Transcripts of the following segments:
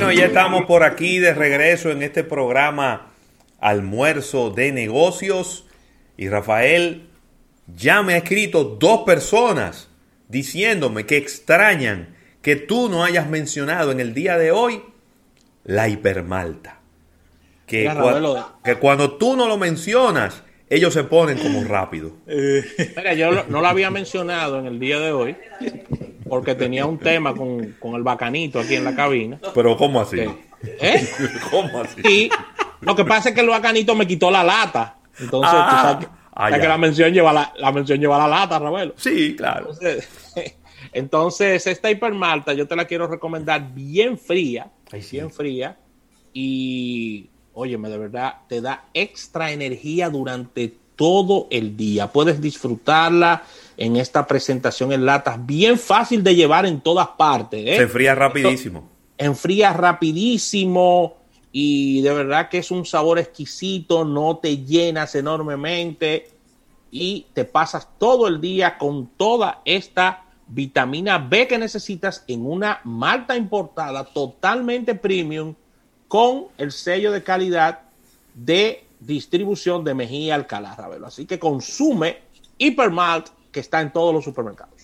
Bueno, ya estamos por aquí de regreso en este programa Almuerzo de Negocios. Y Rafael ya me ha escrito dos personas diciéndome que extrañan que tú no hayas mencionado en el día de hoy la hipermalta. Que, que cuando tú no lo mencionas, ellos se ponen como rápido. Mira, yo no lo había mencionado en el día de hoy porque tenía un tema con, el bacanito aquí en la cabina. Pero ¿cómo así? ¿Eh? ¿Cómo así? Y lo que pasa es que el bacanito me quitó la lata. Entonces, tú ah, sabes, ah, que la mención lleva la, la mención lleva la lata, Ravelo. Sí, claro. Entonces, esta hipermalta yo te la quiero recomendar bien fría, bien fría y óyeme, de verdad, te da extra energía durante todo el día. Puedes disfrutarla en esta presentación en latas, bien fácil de llevar en todas partes. ¿eh? Se enfría rapidísimo. enfría rapidísimo y de verdad que es un sabor exquisito, no te llenas enormemente y te pasas todo el día con toda esta vitamina B que necesitas en una malta importada totalmente premium con el sello de calidad de distribución de Mejía Alcalá, Ravelo. Así que consume Hypermalt que está en todos los supermercados.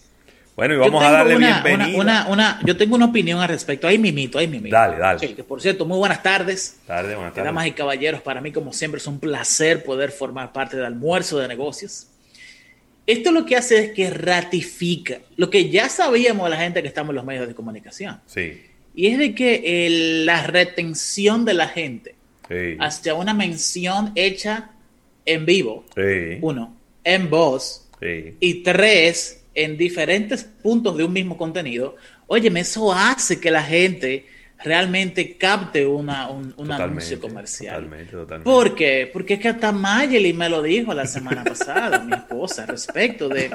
Bueno, y vamos a darle una, bienvenida. Una, yo tengo una opinión al respecto. Ahí mimito, ahí mimito. Dale, dale. Sí, que por cierto, muy buenas tardes. Tarde, buenas tardes. Damas y caballeros, para mí, como siempre, es un placer poder formar parte del almuerzo de negocios. Esto lo que hace es que ratifica lo que ya sabíamos la gente que estamos en los medios de comunicación. Sí y es de que la retención de la gente hacia una mención hecha en vivo, uno, en voz, y tres, en diferentes puntos de un mismo contenido, óyeme, eso hace que la gente realmente capte una, un, anuncio comercial. Totalmente, totalmente. ¿Por qué? Porque es que hasta Mayeli me lo dijo la semana pasada, mi esposa, respecto de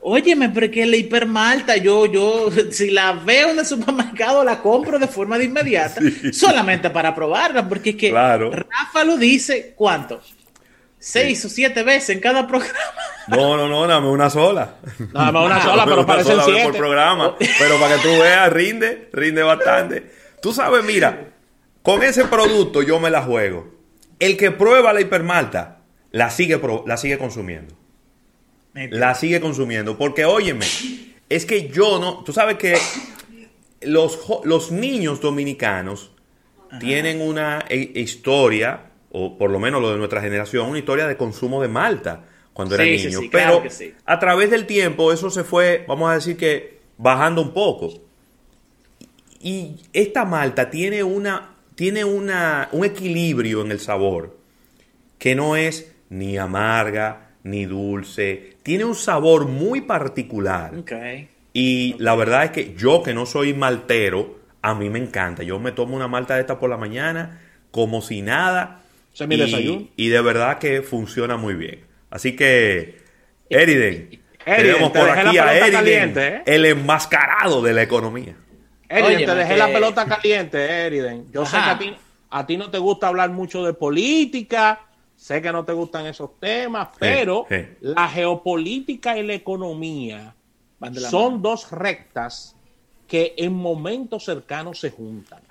Óyeme, pero que la hipermalta, yo, yo, si la veo en el supermercado, la compro de forma de inmediata, solamente para probarla, porque es que Rafa lo dice, ¿cuánto? Seis o siete veces en cada programa. No, no, no, dame una sola. Dame una sola, pero parecen siete. por programa. Pero para que tú veas, rinde, rinde bastante. Tú sabes, mira, con ese producto yo me la juego. El que prueba la hipermalta, la sigue, la sigue consumiendo la sigue consumiendo. Porque, óyeme, es que yo no. Tú sabes que los, los niños dominicanos tienen una e, historia, o por lo menos lo de nuestra generación, una historia de consumo de malta cuando eran niños. Pero a través del tiempo eso se fue, vamos a decir que, bajando un poco. Y esta malta tiene una. Tiene una, un equilibrio en el sabor que no es ni amarga, ni dulce. Tiene un sabor muy particular. Y la verdad es que yo que no soy maltero, a mí me encanta. Yo me tomo una malta de esta por la mañana como si nada. y, Y de verdad que funciona muy bien. Así que, Eriden, tenemos por aquí a Eriden, ¿eh? el enmascarado de la economía. Eriden, te dejé la pelota caliente, Eriden. Yo sé que a ti, a ti no te gusta hablar mucho de política, Sé que no te gustan esos temas, pero la geopolítica y la economía son dos rectas que en momentos cercanos se juntan.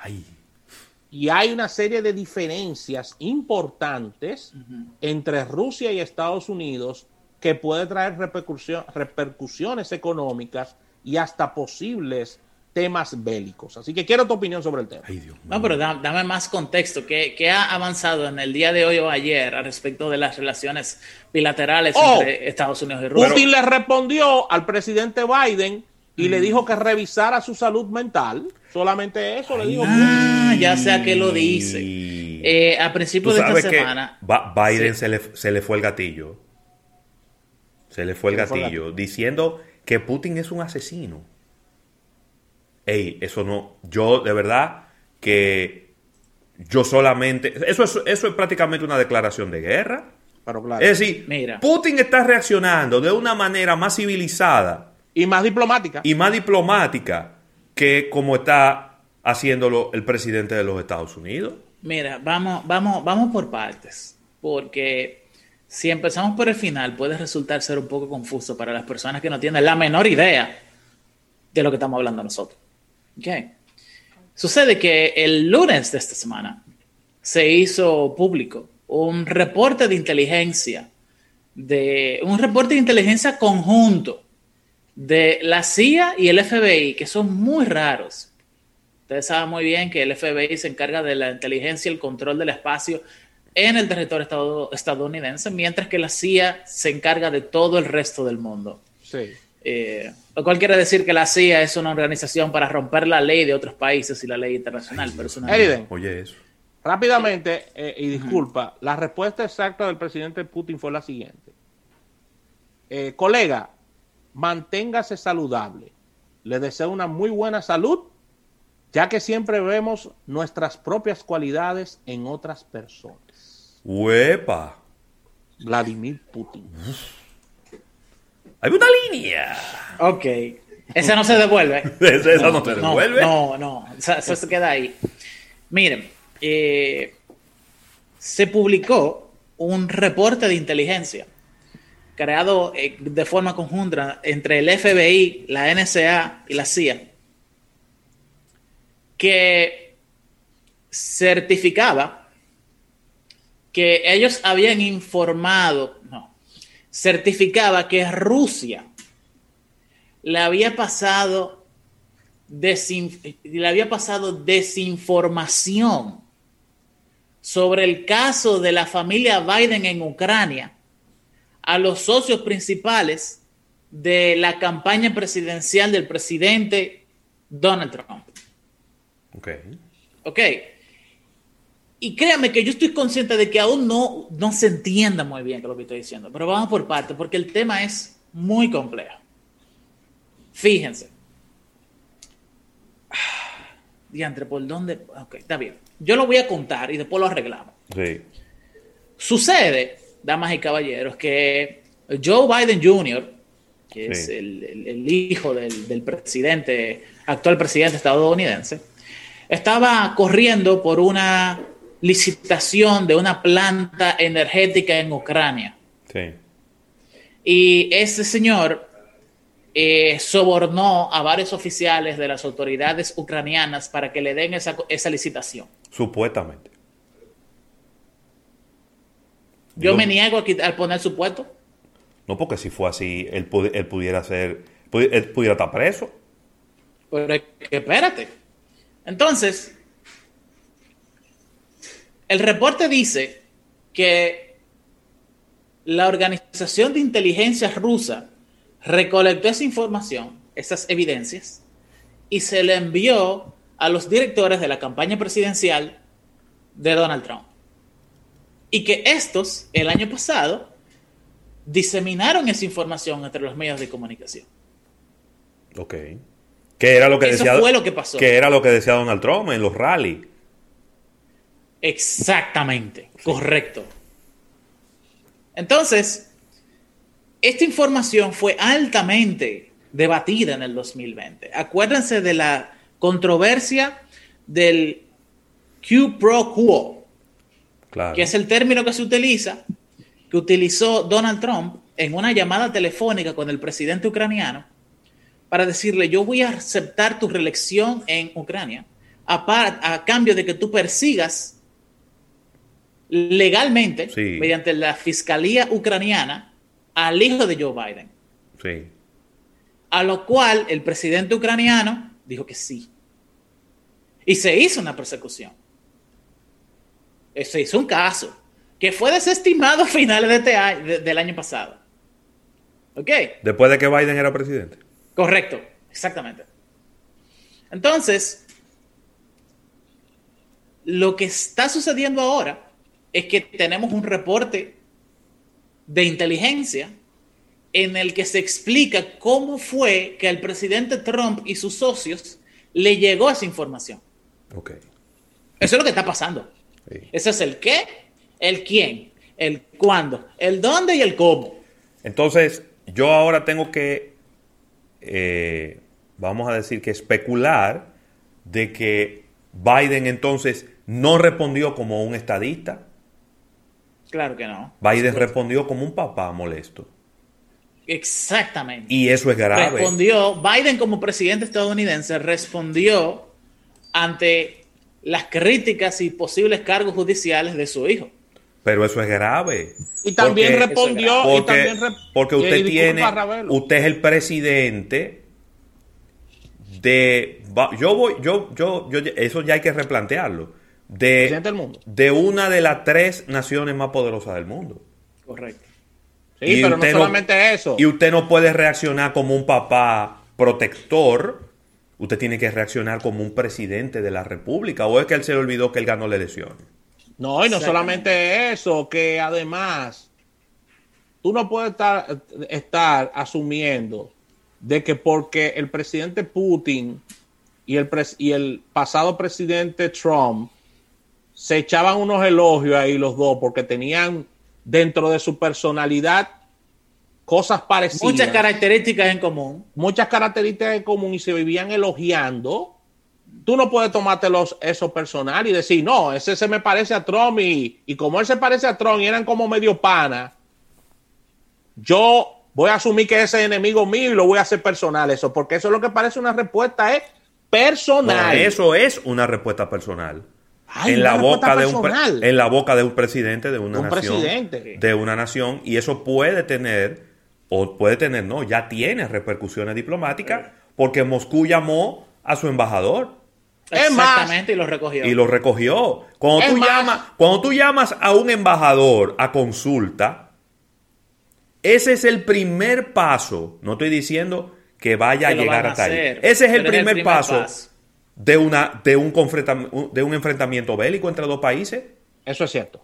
Y hay una serie de diferencias importantes entre Rusia y Estados Unidos que puede traer repercusiones económicas y hasta posibles temas bélicos. Así que quiero tu opinión sobre el tema. no, pero dame, más contexto. ¿Qué, ¿Qué, ha avanzado en el día de hoy o ayer al respecto de las relaciones bilaterales oh, entre Estados Unidos y Rusia? Putin le respondió al presidente Biden y le mm. dijo que revisara su salud mental. Solamente eso le dijo. Ah, ya sea que lo dice. Eh, a principios de esta semana. Biden se, le, se le fue el gatillo. Se le fue el gatillo diciendo que Putin es un asesino hey, eso no, yo de verdad que yo solamente, eso es, eso es prácticamente una declaración de guerra. Pero claro. Es decir, Mira. Putin está reaccionando de una manera más civilizada. Y más diplomática. Y más diplomática que como está haciéndolo el presidente de los Estados Unidos. Mira, vamos, vamos, vamos por partes. Porque si empezamos por el final, puede resultar ser un poco confuso para las personas que no tienen la menor idea de lo que estamos hablando nosotros. Sucede que el lunes de esta semana se hizo público un reporte de inteligencia, de un reporte de inteligencia conjunto de la CIA y el FBI, que son muy raros. Ustedes saben muy bien que el FBI se encarga de la inteligencia y el control del espacio en el territorio estadounidense, mientras que la CIA se encarga de todo el resto del mundo. Sí. Eh, lo cual quiere decir que la CIA es una organización para romper la ley de otros países y la ley internacional. Pero es una Oye, eso. Rápidamente, eh, y disculpa, la respuesta exacta del presidente Putin fue la siguiente. Eh, colega, manténgase saludable. Le deseo una muy buena salud, ya que siempre vemos nuestras propias cualidades en otras personas. ¡Huepa! Vladimir Putin. Hay una línea. Ok. Esa no se devuelve. esa no, se devuelve. No, no. Eso se queda ahí. Miren, eh, se publicó un reporte de inteligencia creado eh, de forma conjunta entre el FBI, la NSA y la CIA, que certificaba que ellos habían informado, no, certificaba que Rusia le había pasado, le había pasado desinformación sobre el caso de la familia Biden en Ucrania a los socios principales de la campaña presidencial del presidente Donald Trump. Ok. Ok. Y créanme que yo estoy consciente de que aún no, no se entienda muy bien lo que estoy diciendo, pero vamos por parte, porque el tema es muy complejo. Fíjense. Diantre, ¿por dónde? Ok, está bien. Yo lo voy a contar y después lo arreglamos. Sí. Sucede, damas y caballeros, que Joe Biden Jr., que es el, hijo del, presidente, actual presidente estadounidense, estaba corriendo por una licitación de una planta energética en Ucrania. Sí. Y ese señor eh, sobornó a varios oficiales de las autoridades ucranianas para que le den esa, esa licitación. Supuestamente. Yo me niego a, poner supuesto. No, porque si fue así, él, pudiera ser, él pudiera estar preso. Pero espérate. Entonces, el reporte dice que la organización de inteligencia rusa recolectó esa información, esas evidencias, y se le envió a los directores de la campaña presidencial de Donald Trump. Y que estos, el año pasado, diseminaron esa información entre los medios de comunicación. Ok. ¿Qué era lo que Eso decía? fue lo que pasó. ¿Qué era lo que decía Donald Trump en los rallies? Exactamente, correcto. Entonces, esta información fue altamente debatida en el 2020. Acuérdense de la controversia del Q pro quo, que es el término que se utiliza, que utilizó Donald Trump en una llamada telefónica con el presidente ucraniano para decirle, yo voy a aceptar tu reelección en Ucrania a, a cambio de que tú persigas legalmente, mediante la fiscalía ucraniana, al hijo de Joe Biden. Sí. A lo cual el presidente ucraniano dijo que sí. Y se hizo una persecución. Se hizo un caso que fue desestimado a finales de este año, del año pasado. ¿Ok? Después de que Biden era presidente. Correcto, exactamente. Entonces, lo que está sucediendo ahora es que tenemos un reporte de inteligencia en el que se explica cómo fue que el presidente Trump y sus socios le llegó esa información. Ok. Eso es lo que está pasando. Ese es el qué, el quién, el cuándo, el dónde y el cómo. Entonces, yo ahora tengo que, eh, vamos a decir que especular de que Biden entonces no respondió como un estadista, Claro que no. Biden respondió como un papá molesto. Exactamente. Y eso es grave. Respondió, Biden como presidente estadounidense respondió ante las críticas y posibles cargos judiciales de su hijo. Pero eso es grave. Y también respondió. Porque, porque usted tiene. Usted es el presidente de. Yo voy. Yo, yo, yo, eso ya hay que replantearlo. De, del mundo. de una de las tres naciones más poderosas del mundo. Correcto. Sí, pero no solamente eso. Y usted no puede reaccionar como un papá protector. Usted tiene que reaccionar como un presidente de la República. ¿O es que él se le olvidó que él ganó la elección? No, y no solamente eso, que además tú no puedes estar, estar asumiendo de que porque el presidente Putin y el, y el pasado presidente Trump se echaban unos elogios ahí los dos porque tenían dentro de su personalidad cosas parecidas. Muchas características en común. Muchas características en común y se vivían elogiando. Tú no puedes tomártelos eso personal y decir, no, ese se me parece a Trump y, y como él se parece a Trump y eran como medio pana, yo voy a asumir que ese es enemigo mío y lo voy a hacer personal eso, porque eso es lo que parece una respuesta es personal. eso es una respuesta personal en la boca de un en la boca de un presidente de una nación de una nación y eso puede tener o puede tener no ya tiene repercusiones diplomáticas porque Moscú llamó a su embajador. Exactamente y lo recogió. Y lo recogió. Cuando tú llamas cuando tú llamas a un embajador a consulta ese es el primer paso no estoy diciendo que vaya a llegar a tal ese es el primer, paso de, una, de, un, de un enfrentamiento bélico entre dos países. Eso es cierto.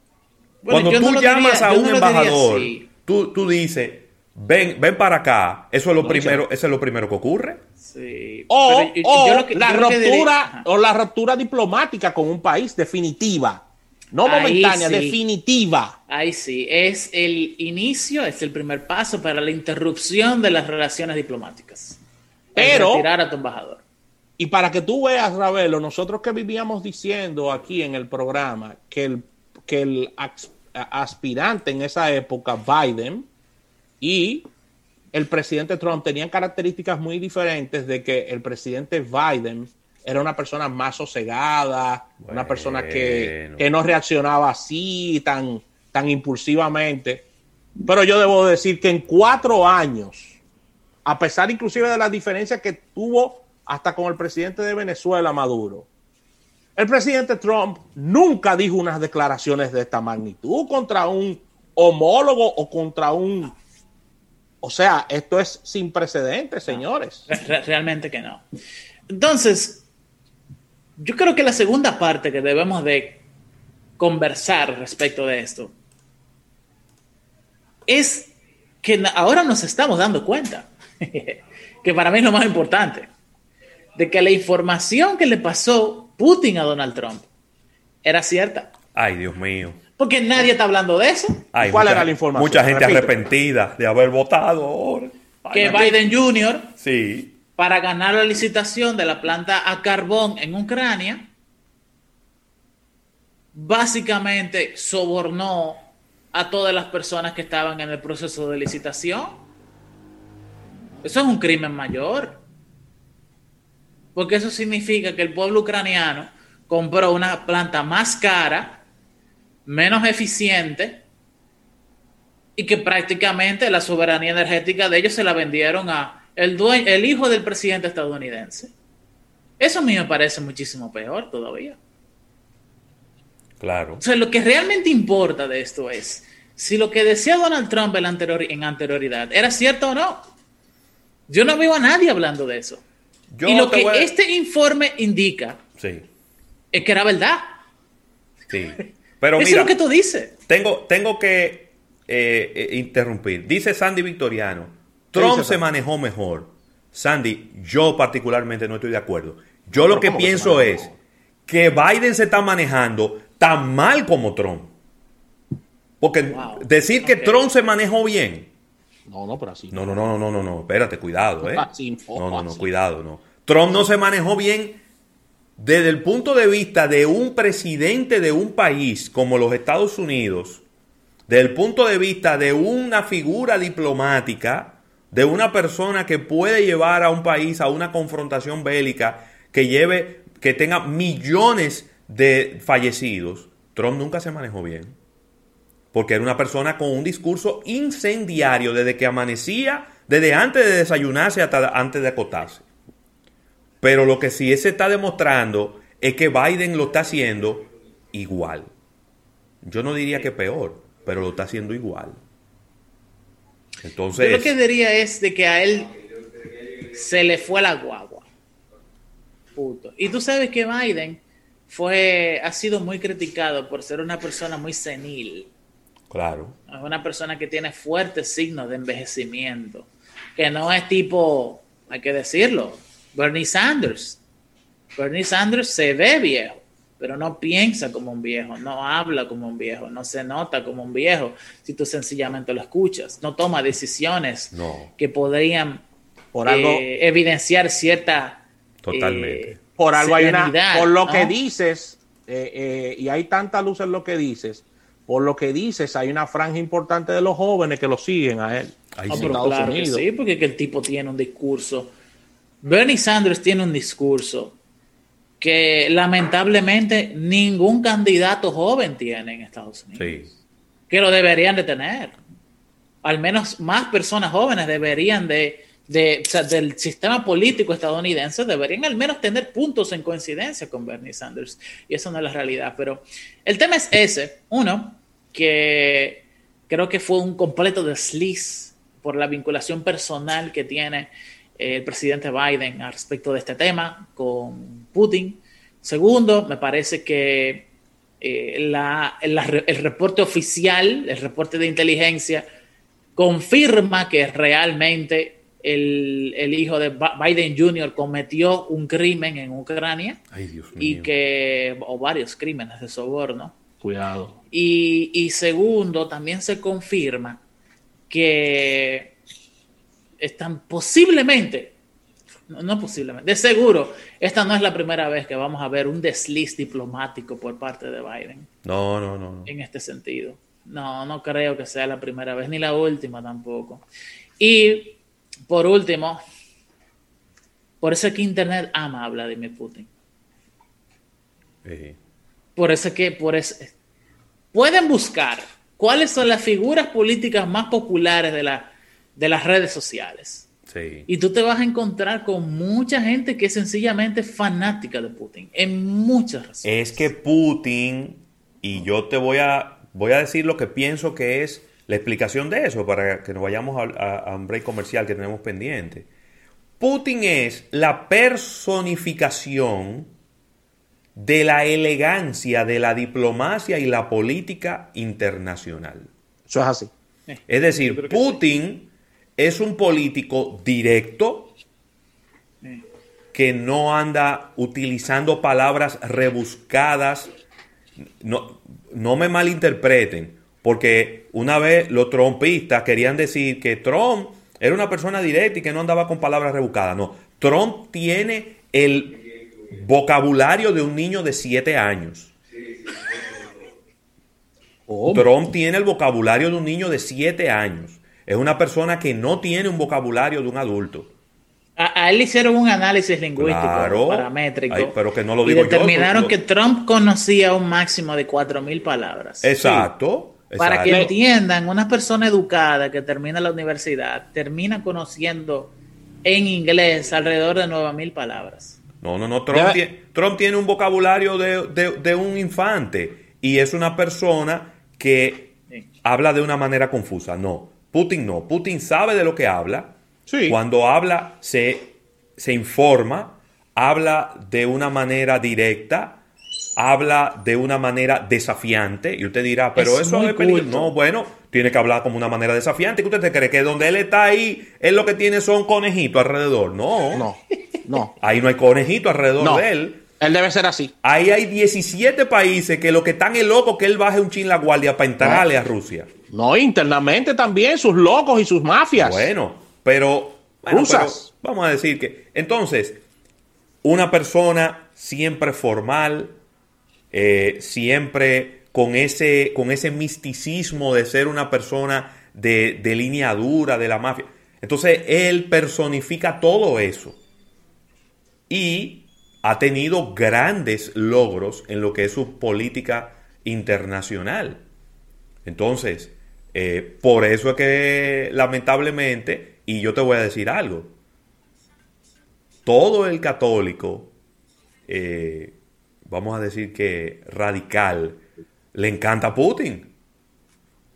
Cuando tú llamas a un embajador, tú, tú dices, ven, ven para acá, eso es lo primero, eso es lo primero que ocurre. Sí. O, la ruptura, o la ruptura diplomática con un país definitiva. No momentánea, definitiva. Ahí sí, es el inicio, es el primer paso para la interrupción de las relaciones diplomáticas. Pero, retirar a tu embajador. Y para que tú veas, Ravelo, nosotros que vivíamos diciendo aquí en el programa que el, que el aspirante en esa época, Biden, y el presidente Trump tenían características muy diferentes de que el presidente Biden era una persona más sosegada, una persona que, que, no reaccionaba así tan, tan impulsivamente. Pero yo debo decir que en cuatro años, a pesar inclusive de las diferencias que tuvo hasta con el presidente de Venezuela, Maduro. El presidente Trump nunca dijo unas declaraciones de esta magnitud contra un homólogo o contra un... O sea, esto es sin precedentes, señores. realmente que no. Entonces, yo creo que la segunda parte que debemos de conversar respecto de esto es que ahora nos estamos dando cuenta, que para mí es lo más importante de que la información que le pasó Putin a Donald Trump era cierta. Ay, Dios mío. Porque nadie está hablando de eso. ¿Cuál era la información? Mucha gente arrepentida de haber votado ahora. que Biden Jr. Sí. Para ganar la licitación de la planta a carbón en Ucrania, básicamente sobornó a todas las personas que estaban en el proceso de licitación. Eso es un crimen mayor porque eso significa que el pueblo ucraniano compró una planta más cara, menos eficiente, y que prácticamente la soberanía energética de ellos se la vendieron a el, el hijo del presidente estadounidense. Eso a mí me parece muchísimo peor todavía. Claro. O sea, lo que realmente importa de esto es si lo que decía Donald Trump en, anterior, en anterioridad era cierto o no. Yo no veo a nadie hablando de eso y lo que este informe indica es que era verdad. Sí. Pero Eso es lo que tú dices. Tengo, tengo que eh, eh, interrumpir. Dice Sandy Victoriano, Trump se manejó mejor. Sandy, yo particularmente no estoy de acuerdo. Yo lo que pienso es que Biden se está manejando tan mal como Trump. Porque decir que Trump se manejó bien no, no, pero así. No, no, no, no, no, no, espérate, cuidado, ¿eh? no, no, no, cuidado, no. Trump no se manejó bien desde el punto de vista de un presidente de un país como los Estados Unidos, desde el punto de vista de una figura diplomática, de una persona que puede llevar a un país a una confrontación bélica, que lleve que tenga millones de fallecidos, Trump nunca se manejó bien. Porque era una persona con un discurso incendiario desde que amanecía, desde antes de desayunarse hasta antes de acotarse. Pero lo que sí se está demostrando es que Biden lo está haciendo igual. Yo no diría que peor, pero lo está haciendo igual. Entonces, Yo lo que diría es de que a él se le fue la guagua. Puto. Y tú sabes que Biden fue, ha sido muy criticado por ser una persona muy senil. Claro. Es una persona que tiene fuertes signos de envejecimiento. Que no es tipo, hay que decirlo, Bernie Sanders. Bernie Sanders se ve viejo, pero no piensa como un viejo, no habla como un viejo, no se nota como un viejo si tú sencillamente lo escuchas. No toma decisiones que podrían por eh, evidenciar cierta... Totalmente. Eh, por algo hay una... Por lo que dices, eh, y hay tanta luz en lo que dices, por lo que dices, hay una franja importante de los jóvenes que lo siguen a él. Ah, sí, porque el tipo tiene un discurso. Bernie Sanders tiene un discurso que lamentablemente ningún candidato joven tiene en Estados Unidos. Que lo deberían de tener. Al menos más personas jóvenes deberían de, de del sistema político estadounidense, deberían al menos tener puntos en coincidencia con Bernie Sanders. Y eso no es la realidad. Pero el tema es ese. Uno, que creo que fue un completo desliz por la vinculación personal que tiene el presidente Biden al respecto de este tema con Putin. Segundo, me parece que eh, el reporte oficial, el reporte de inteligencia, confirma que realmente el, hijo de Biden Jr. cometió un crimen en Ucrania y que, o varios crímenes de soborno. Cuidado. Y, y segundo, también se confirma que están posiblemente, no, posiblemente, de seguro, esta no es la primera vez que vamos a ver un desliz diplomático por parte de Biden. No, no, no. En este sentido. No, no creo que sea la primera vez, ni la última tampoco. Y por último, por eso es que Internet ama a Vladimir Putin. Por eso que, por eso, pueden buscar cuáles son las figuras políticas más populares de la de las redes sociales. Y tú te vas a encontrar con mucha gente que es sencillamente fanática de Putin, en muchas razones. Es que Putin, y yo te voy a, voy a decir lo que pienso que es la explicación de eso, para que nos vayamos a, un break comercial que tenemos pendiente. Putin es la personificación de la elegancia de la diplomacia y la política internacional. Eso es así. Es decir, Putin es un político directo que no anda utilizando palabras rebuscadas. No, no me malinterpreten, porque una vez los trompistas querían decir que Trump era una persona directa y que no andaba con palabras rebuscadas. No, Trump tiene el vocabulario de un niño de 7 años. Trump tiene el vocabulario de un niño de 7 años. Es una persona que no tiene un vocabulario de un adulto. A, él hicieron un análisis lingüístico paramétrico. pero que no lo digo y determinaron que Trump conocía un máximo de 4.000 palabras. Exacto. Para que entiendan, una persona educada que termina la universidad termina conociendo en inglés alrededor de 9.000 palabras. No, no, no. Trump, tiene, Trump tiene un vocabulario de, un infante y es una persona que habla de una manera confusa. No. Putin no. Putin sabe de lo que habla. Cuando habla, se, se informa, habla de una manera directa, habla de una manera desafiante. Y usted dirá, pero eso es peligroso. No, bueno, tiene que hablar como una manera desafiante. ¿Qué usted cree? Que donde él está ahí, él lo que tiene son conejitos alrededor. No. No. No. Ahí no hay conejitos alrededor de él. Él debe ser así. Ahí hay 17 países que lo que están es loco que él baje un chin la guardia para entrarle a Rusia. No, internamente también, sus locos y sus mafias. Bueno, pero, vamos a decir que. Entonces, una persona siempre formal, eh, siempre con ese, con ese misticismo de ser una persona de, de línea dura, de la mafia. Entonces, él personifica todo eso. Y ha tenido grandes logros en lo que es su política internacional. Entonces, eh, por eso es que lamentablemente, y yo te voy a decir algo, todo el católico, eh, vamos a decir que radical, le encanta Putin.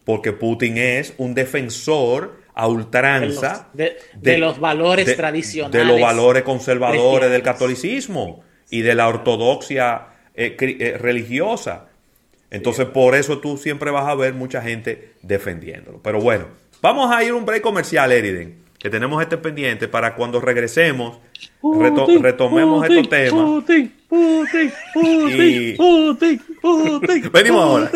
Porque Putin es un defensor a ultranza de los, valores tradicionales. De los valores conservadores del catolicismo y de la ortodoxia eh, eh, religiosa. Entonces, por eso tú siempre vas a ver mucha gente defendiéndolo. Pero bueno, vamos a ir a un break comercial, Eriden, que tenemos este pendiente para cuando regresemos, retomemos estos temas. y... Venimos ahora.